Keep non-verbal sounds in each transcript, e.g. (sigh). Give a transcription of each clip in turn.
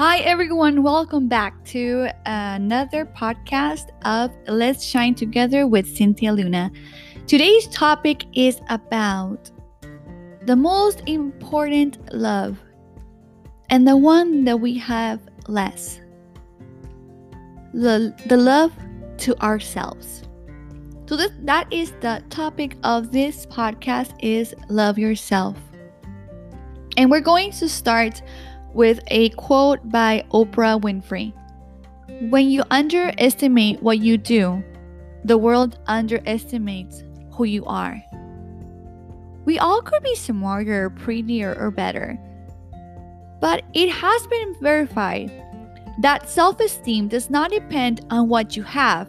Hi, everyone. Welcome back to another podcast of Let's Shine Together with Cynthia Luna. Today's topic is about the most important love and the one that we have less the, the love to ourselves. So that, that is the topic of this podcast is love yourself. And we're going to start with a quote by Oprah Winfrey. When you underestimate what you do, the world underestimates who you are. We all could be smarter, prettier, or better. But it has been verified that self esteem does not depend on what you have,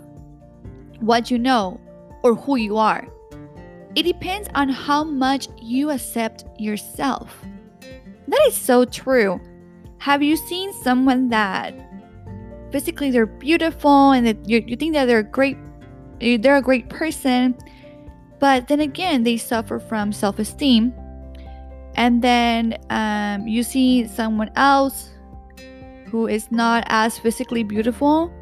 what you know, or who you are. It depends on how much you accept yourself. That is so true. Have you seen someone that physically they're beautiful and that you, you think that they're a great they're a great person, but then again they suffer from self-esteem, and then um, you see someone else who is not as physically beautiful,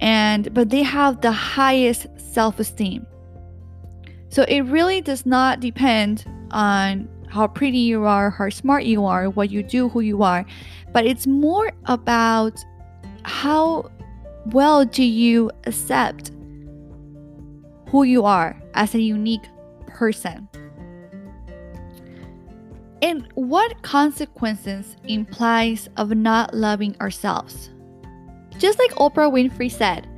and but they have the highest self-esteem. So it really does not depend on how pretty you are, how smart you are, what you do, who you are, but it's more about how well do you accept who you are as a unique person. And what consequences implies of not loving ourselves? Just like Oprah Winfrey said,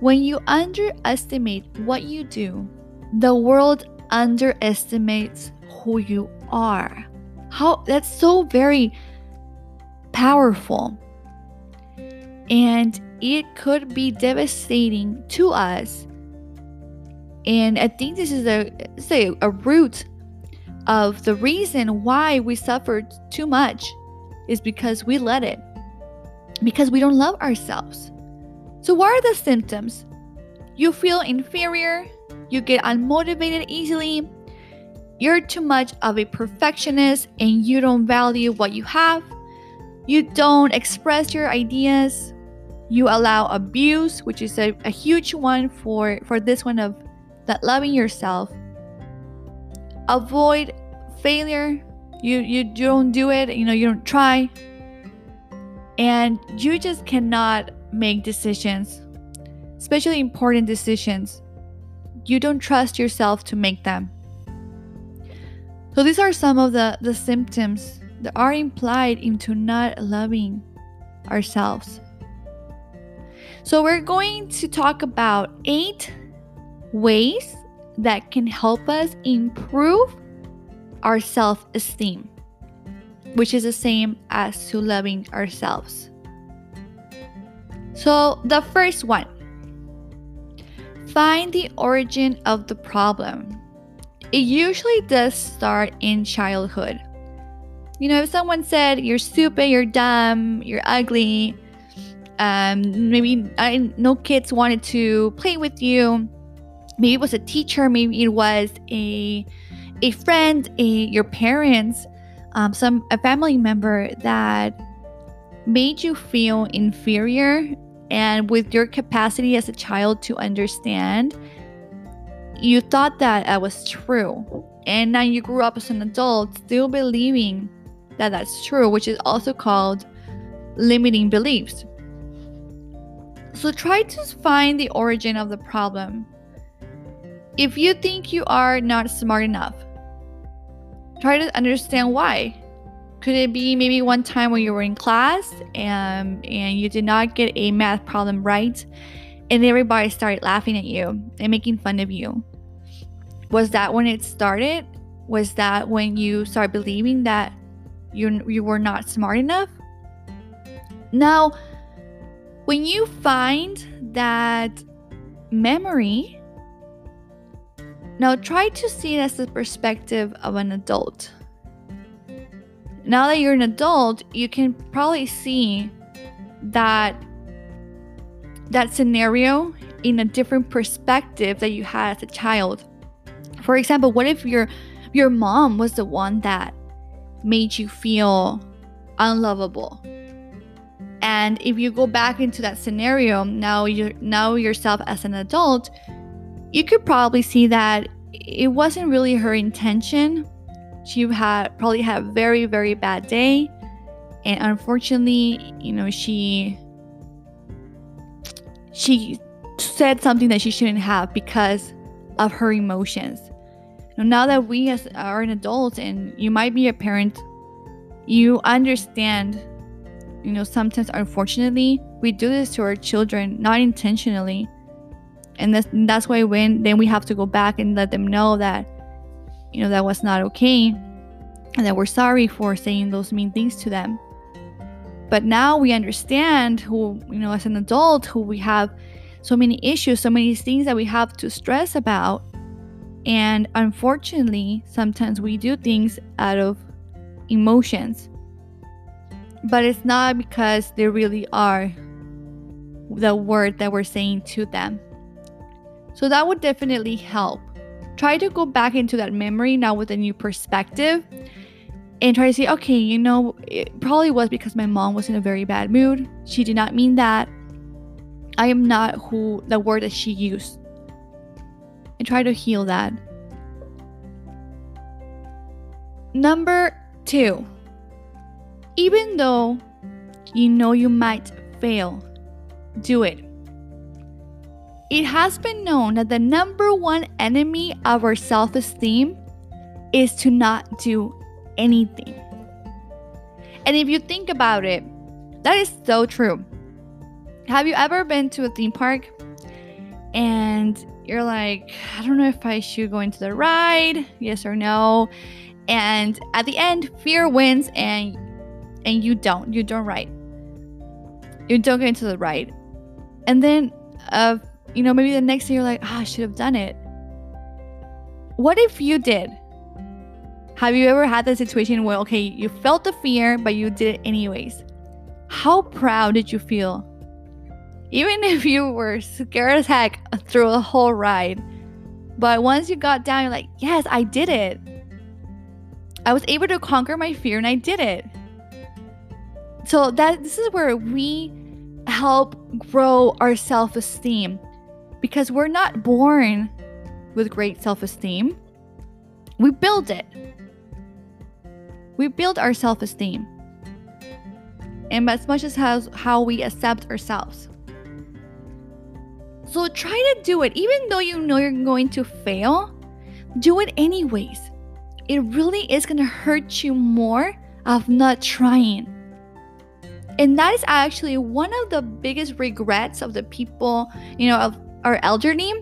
when you underestimate what you do, the world underestimates who you are. How that's so very powerful. And it could be devastating to us. And I think this is a say a root of the reason why we suffered too much is because we let it. Because we don't love ourselves. So what are the symptoms? You feel inferior, you get unmotivated easily, you're too much of a perfectionist and you don't value what you have. You don't express your ideas. You allow abuse, which is a, a huge one for, for this one of that loving yourself. Avoid failure. You, you don't do it, you know, you don't try. And you just cannot make decisions, especially important decisions. You don't trust yourself to make them. So these are some of the, the symptoms that are implied into not loving ourselves. So we're going to talk about eight ways that can help us improve our self esteem, which is the same as to loving ourselves. So, the first one find the origin of the problem. It usually does start in childhood. You know, if someone said you're stupid, you're dumb, you're ugly, um, maybe I no kids wanted to play with you. Maybe it was a teacher, maybe it was a a friend, a your parents, um, some a family member that made you feel inferior and with your capacity as a child to understand you thought that that was true. And now you grew up as an adult still believing that that's true, which is also called limiting beliefs. So try to find the origin of the problem. If you think you are not smart enough, try to understand why. Could it be maybe one time when you were in class and, and you did not get a math problem right and everybody started laughing at you and making fun of you. Was that when it started? Was that when you started believing that you you were not smart enough? Now, when you find that memory, now try to see it as the perspective of an adult. Now that you're an adult, you can probably see that that scenario in a different perspective that you had as a child. For example, what if your your mom was the one that made you feel unlovable? And if you go back into that scenario, now you now yourself as an adult, you could probably see that it wasn't really her intention. She had probably had a very, very bad day. And unfortunately, you know, she she said something that she shouldn't have because of her emotions. Now that we as are an adult and you might be a parent, you understand, you know, sometimes unfortunately we do this to our children not intentionally. And that's that's why when then we have to go back and let them know that, you know, that was not okay and that we're sorry for saying those mean things to them. But now we understand who, you know, as an adult, who we have so many issues, so many things that we have to stress about. And unfortunately, sometimes we do things out of emotions. But it's not because they really are the word that we're saying to them. So that would definitely help. Try to go back into that memory now with a new perspective and try to say, okay, you know, it probably was because my mom was in a very bad mood. She did not mean that. I am not who the word that she used. And try to heal that. Number two, even though you know you might fail, do it. It has been known that the number one enemy of our self esteem is to not do anything. And if you think about it, that is so true. Have you ever been to a theme park and you're like, I don't know if I should go into the ride, yes or no. And at the end, fear wins and and you don't. You don't ride. You don't get into the ride. And then uh you know, maybe the next day you're like, ah, oh, I should have done it. What if you did? Have you ever had that situation where okay, you felt the fear, but you did it anyways? How proud did you feel? Even (laughs) if you were scared as heck through the whole ride. But once you got down, you're like, yes, I did it. I was able to conquer my fear and I did it. So that this is where we help grow our self-esteem because we're not born with great self-esteem. We build it. We build our self-esteem. And as much as how, how we accept ourselves. So try to do it. Even though you know you're going to fail, do it anyways. It really is going to hurt you more of not trying. And that is actually one of the biggest regrets of the people, you know, of our elderly.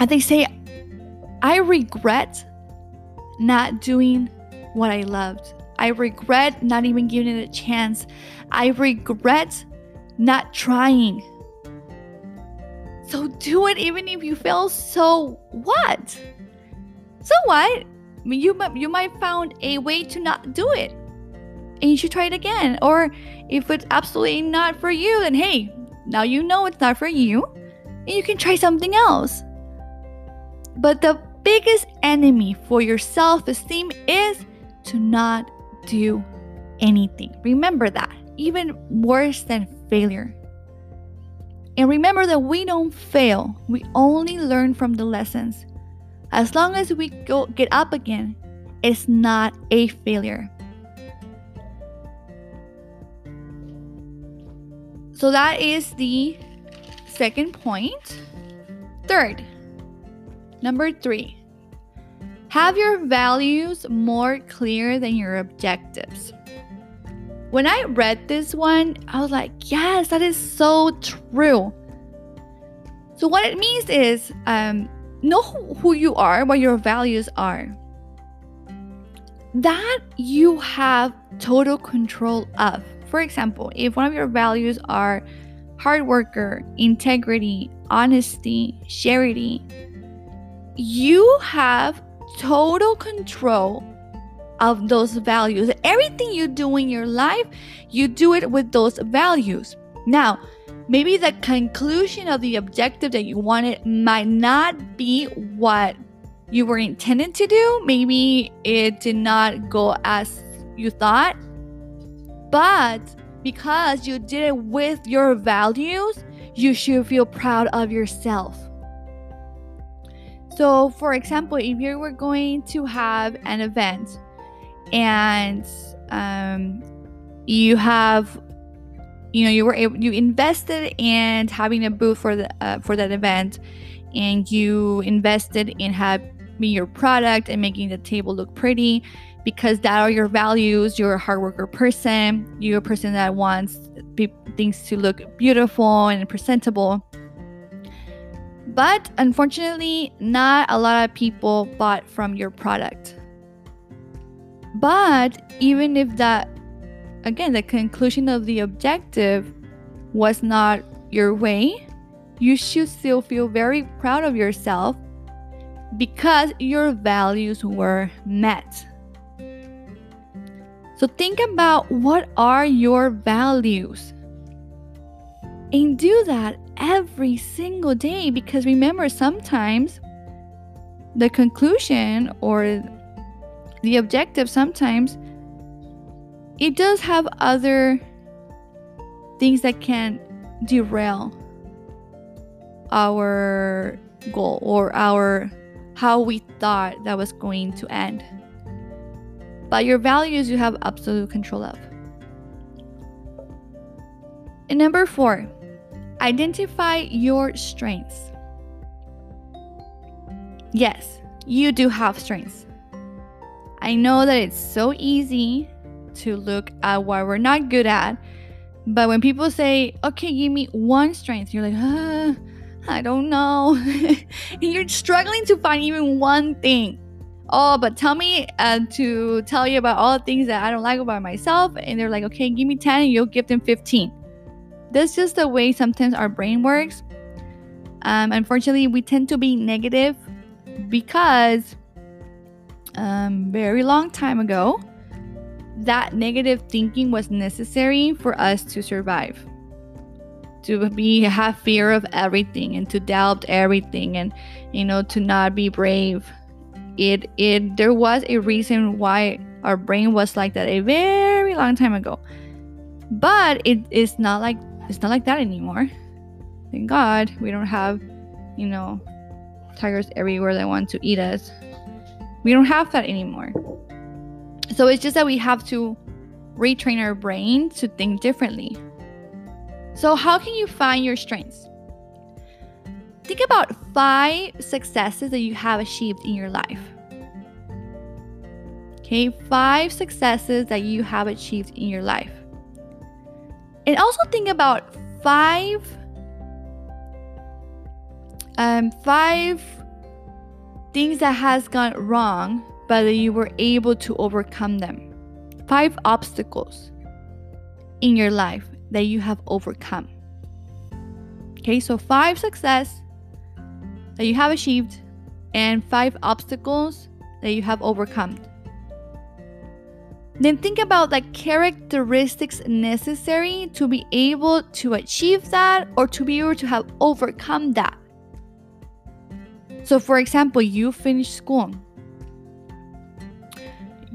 And they say, I regret not doing what I loved. I regret not even giving it a chance. I regret not trying. So do it even if you fail. So what? So what? You might you might found a way to not do it, and you should try it again. Or if it's absolutely not for you, then hey, now you know it's not for you, and you can try something else. But the biggest enemy for your self-esteem is to not do anything. Remember that. Even worse than failure. And remember that we don't fail, we only learn from the lessons. As long as we go get up again, it's not a failure. So that is the second point. Third, number three, have your values more clear than your objectives. When I read this one, I was like, yes, that is so true. So, what it means is um, know who you are, what your values are. That you have total control of. For example, if one of your values are hard worker, integrity, honesty, charity, you have total control of those values. Everything you do in your life, you do it with those values. Now, maybe the conclusion of the objective that you wanted might not be what you were intended to do. Maybe it did not go as you thought. But because you did it with your values, you should feel proud of yourself. So, for example, if you were going to have an event and um, you have, you know, you were able, you invested in having a booth for the uh, for that event, and you invested in having your product and making the table look pretty because that are your values. You're a hard worker person. You're a person that wants things to look beautiful and presentable. But unfortunately, not a lot of people bought from your product. But even if that, again, the conclusion of the objective was not your way, you should still feel very proud of yourself because your values were met. So think about what are your values and do that every single day because remember, sometimes the conclusion or the objective sometimes it does have other things that can derail our goal or our how we thought that was going to end. But your values you have absolute control of. And number four, Identify your strengths. Yes, you do have strengths. I know that it's so easy to look at what we're not good at, but when people say, okay, give me one strength, you're like, I don't know. (laughs) and you're struggling to find even one thing. Oh, but tell me uh, to tell you about all the things that I don't like about myself. And they're like, okay, give me 10 and you'll give them 15. That's just the way sometimes our brain works. Um, unfortunately, we tend to be negative because um, very long time ago, that negative thinking was necessary for us to survive. To be have fear of everything and to doubt everything and you know to not be brave. It it there was a reason why our brain was like that a very long time ago. But it is not like it's not like that anymore. Thank God we don't have, you know, tigers everywhere that want to eat us. We don't have that anymore. So it's just that we have to retrain our brain to think differently. So, how can you find your strengths? Think about five successes that you have achieved in your life. Okay, five successes that you have achieved in your life. And also think about five um, five things that has gone wrong, but you were able to overcome them. Five obstacles in your life that you have overcome. Okay, so five success that you have achieved and five obstacles that you have overcome. Then think about the characteristics necessary to be able to achieve that or to be able to have overcome that. So, for example, you finish school,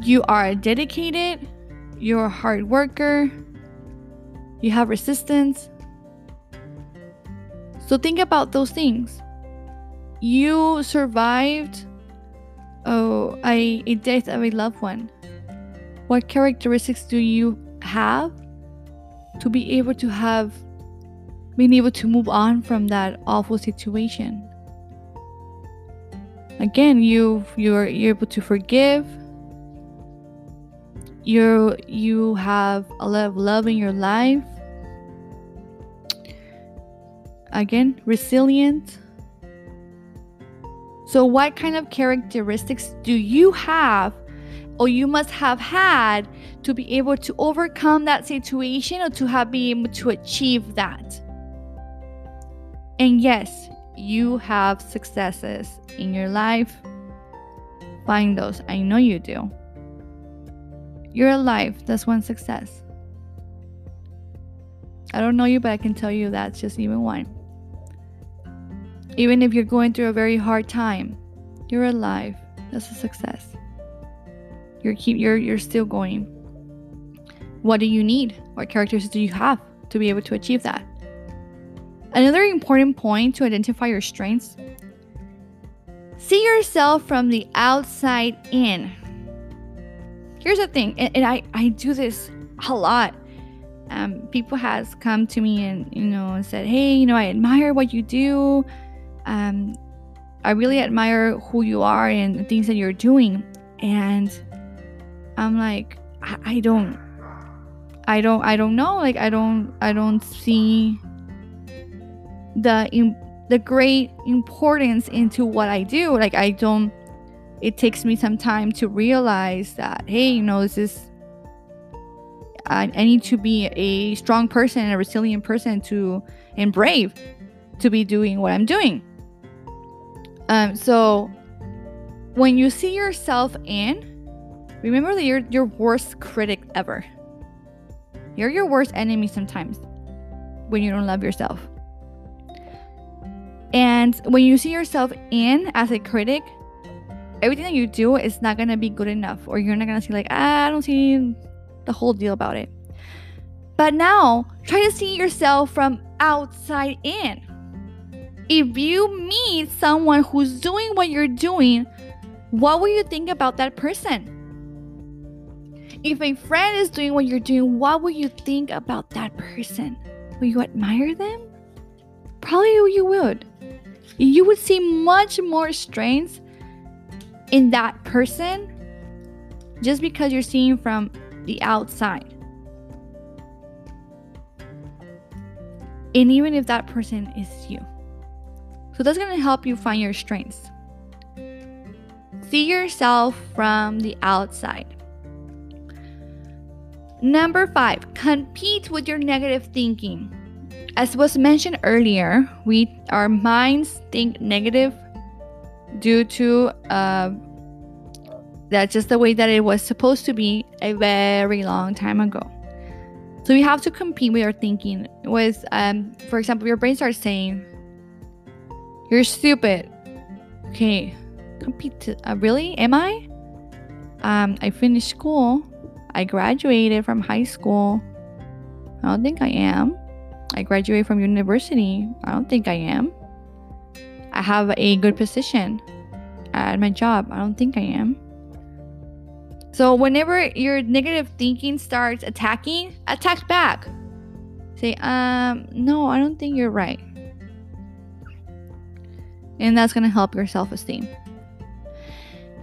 you are dedicated, you're a hard worker, you have resistance. So, think about those things. You survived oh, a, a death of a loved one what characteristics do you have to be able to have been able to move on from that awful situation again you you're, you're able to forgive. You you have a lot of love in your life. Again resilient. So what kind of characteristics do you have or you must have had to be able to overcome that situation or to have been able to achieve that. And yes, you have successes in your life. Find those. I know you do. You're alive. That's one success. I don't know you, but I can tell you that's just even one. Even if you're going through a very hard time, you're alive. That's a success. You're keep you're you're still going. What do you need? What characteristics do you have to be able to achieve that? Another important point to identify your strengths see yourself from the outside in. Here's the thing, and, and I, I do this a lot. Um, people has come to me and you know said, "Hey, you know, I admire what you do. Um, I really admire who you are and the things that you're doing." And I'm like, I, I don't, I don't, I don't know. Like, I don't, I don't see the the great importance into what I do. Like, I don't. It takes me some time to realize that, hey, you know, this is I, I need to be a strong person and a resilient person to and brave to be doing what I'm doing. Um, so when you see yourself in, remember that you're your worst critic ever. You're your worst enemy sometimes when you don't love yourself. And when you see yourself in as a critic, everything that you do is not gonna be good enough, or you're not gonna see like, ah, I don't see the whole deal about it. But now, try to see yourself from outside in. If you meet someone who's doing what you're doing, what will you think about that person? If a friend is doing what you're doing, what will you think about that person? Will you admire them? Probably you would. You would see much more strengths in that person just because you're seeing from the outside. And even if that person is you. So that's going to help you find your strengths. See yourself from the outside. Number five, compete with your negative thinking. As was mentioned earlier, we our minds think negative due to uh, that's just the way that it was supposed to be a very long time ago. So we have to compete with our thinking. With, um, for example, your brain starts saying, "You're stupid." Okay, compete. To, uh, really? Am I? Um, I finished school. I graduated from high school. I don't think I am. I graduate from university. I don't think I am. I have a good position at my job. I don't think I am. So whenever your negative thinking starts attacking, attack back. Say, um, no, I don't think you're right. And that's gonna help your self-esteem.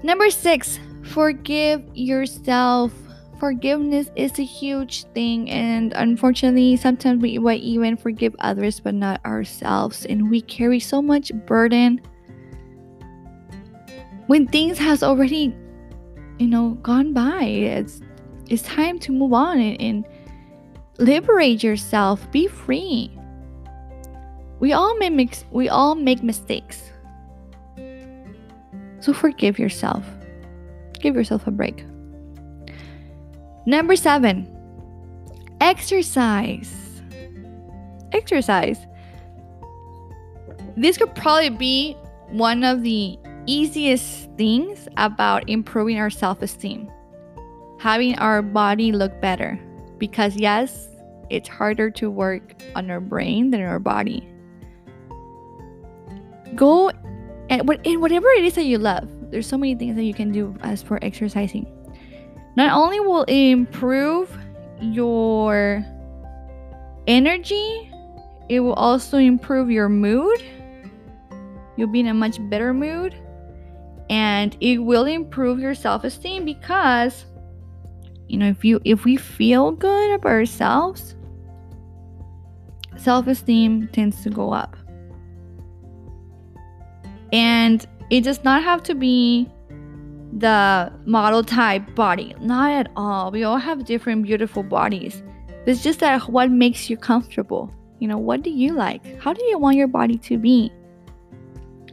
Number six, forgive yourself. Forgiveness is a huge thing, and unfortunately, sometimes we might even forgive others but not ourselves, and we carry so much burden. When things has already you know gone by it's it's time to move on and, and liberate yourself be free. We all make we all make mistakes. So forgive yourself. Give yourself a break number seven exercise exercise this could probably be one of the easiest things about improving our self esteem. Having our body look better. Because, yes, it's harder to work on our brain than our body. Go and in whatever it is that you love. There's so many things that you can do as for exercising. Not only will it improve your energy, it will also improve your mood. You'll be in a much better mood and it will improve your self-esteem because you know if you if we feel good about ourselves self-esteem tends to go up and it does not have to be the model type body. Not at all. We all have different beautiful bodies. It's just that what makes you comfortable. You know what do you like? How do you want your body to be?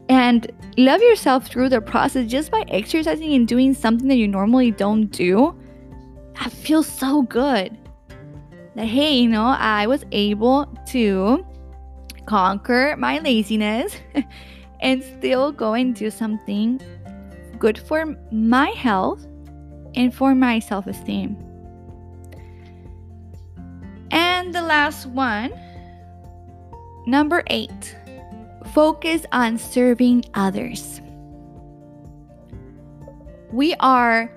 And love yourself through the process. Just by exercising and doing something that you normally don't do. That feels so good. That, hey, you know, I was able to conquer my laziness (laughs) and still go and do something good for my health and for my self esteem. And the last one, number eight, focus on serving others. We are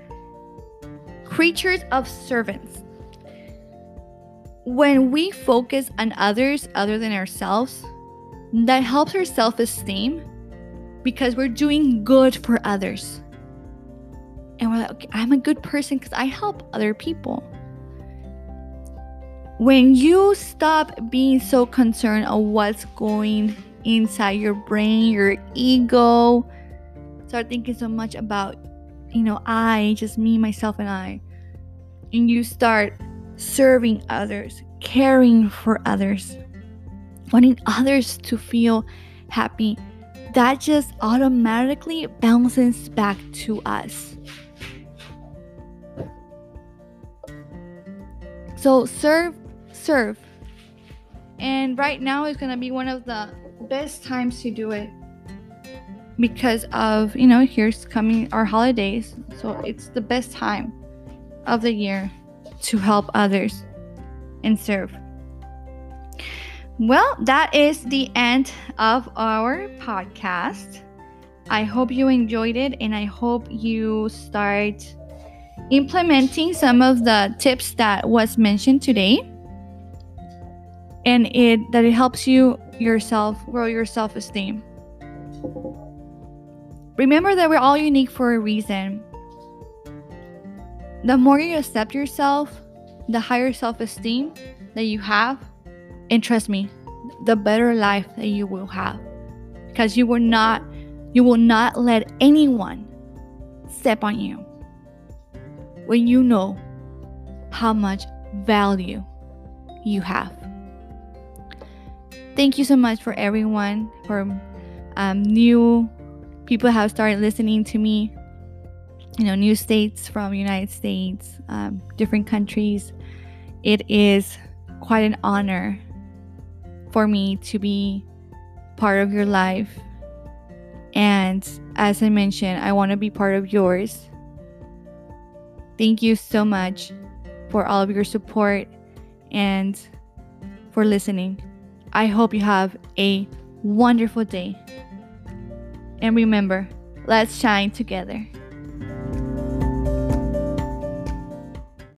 creatures of servants. When we focus on others other than ourselves, that helps our self esteem because we're doing good for others. And we're like, okay, I'm a good person because I help other people. When you stop being so concerned of what's going inside your brain, your ego, start thinking so much about, you know, I, just me, myself, and I, and you start serving others, caring for others, wanting others to feel happy, that just automatically bounces back to us. So serve, serve. And right now is going to be one of the best times to do it because of, you know, here's coming our holidays. So it's the best time of the year to help others and serve. Well, that is the end of our podcast. I hope you enjoyed it and I hope you start implementing some of the tips that was mentioned today and it that it helps you yourself grow your self-esteem. Remember that we're all unique for a reason. The more you accept yourself, the higher self-esteem that you have, and trust me, the better life that you will have. Because you will not you will not let anyone step on you when you know how much value you have. Thank you so much for everyone for um, new people have started listening to me. You know, new states from United States, um, different countries. It is quite an honor for me to be part of your life. And as I mentioned, I want to be part of yours. Thank you so much for all of your support and for listening. I hope you have a wonderful day. And remember, let's shine together.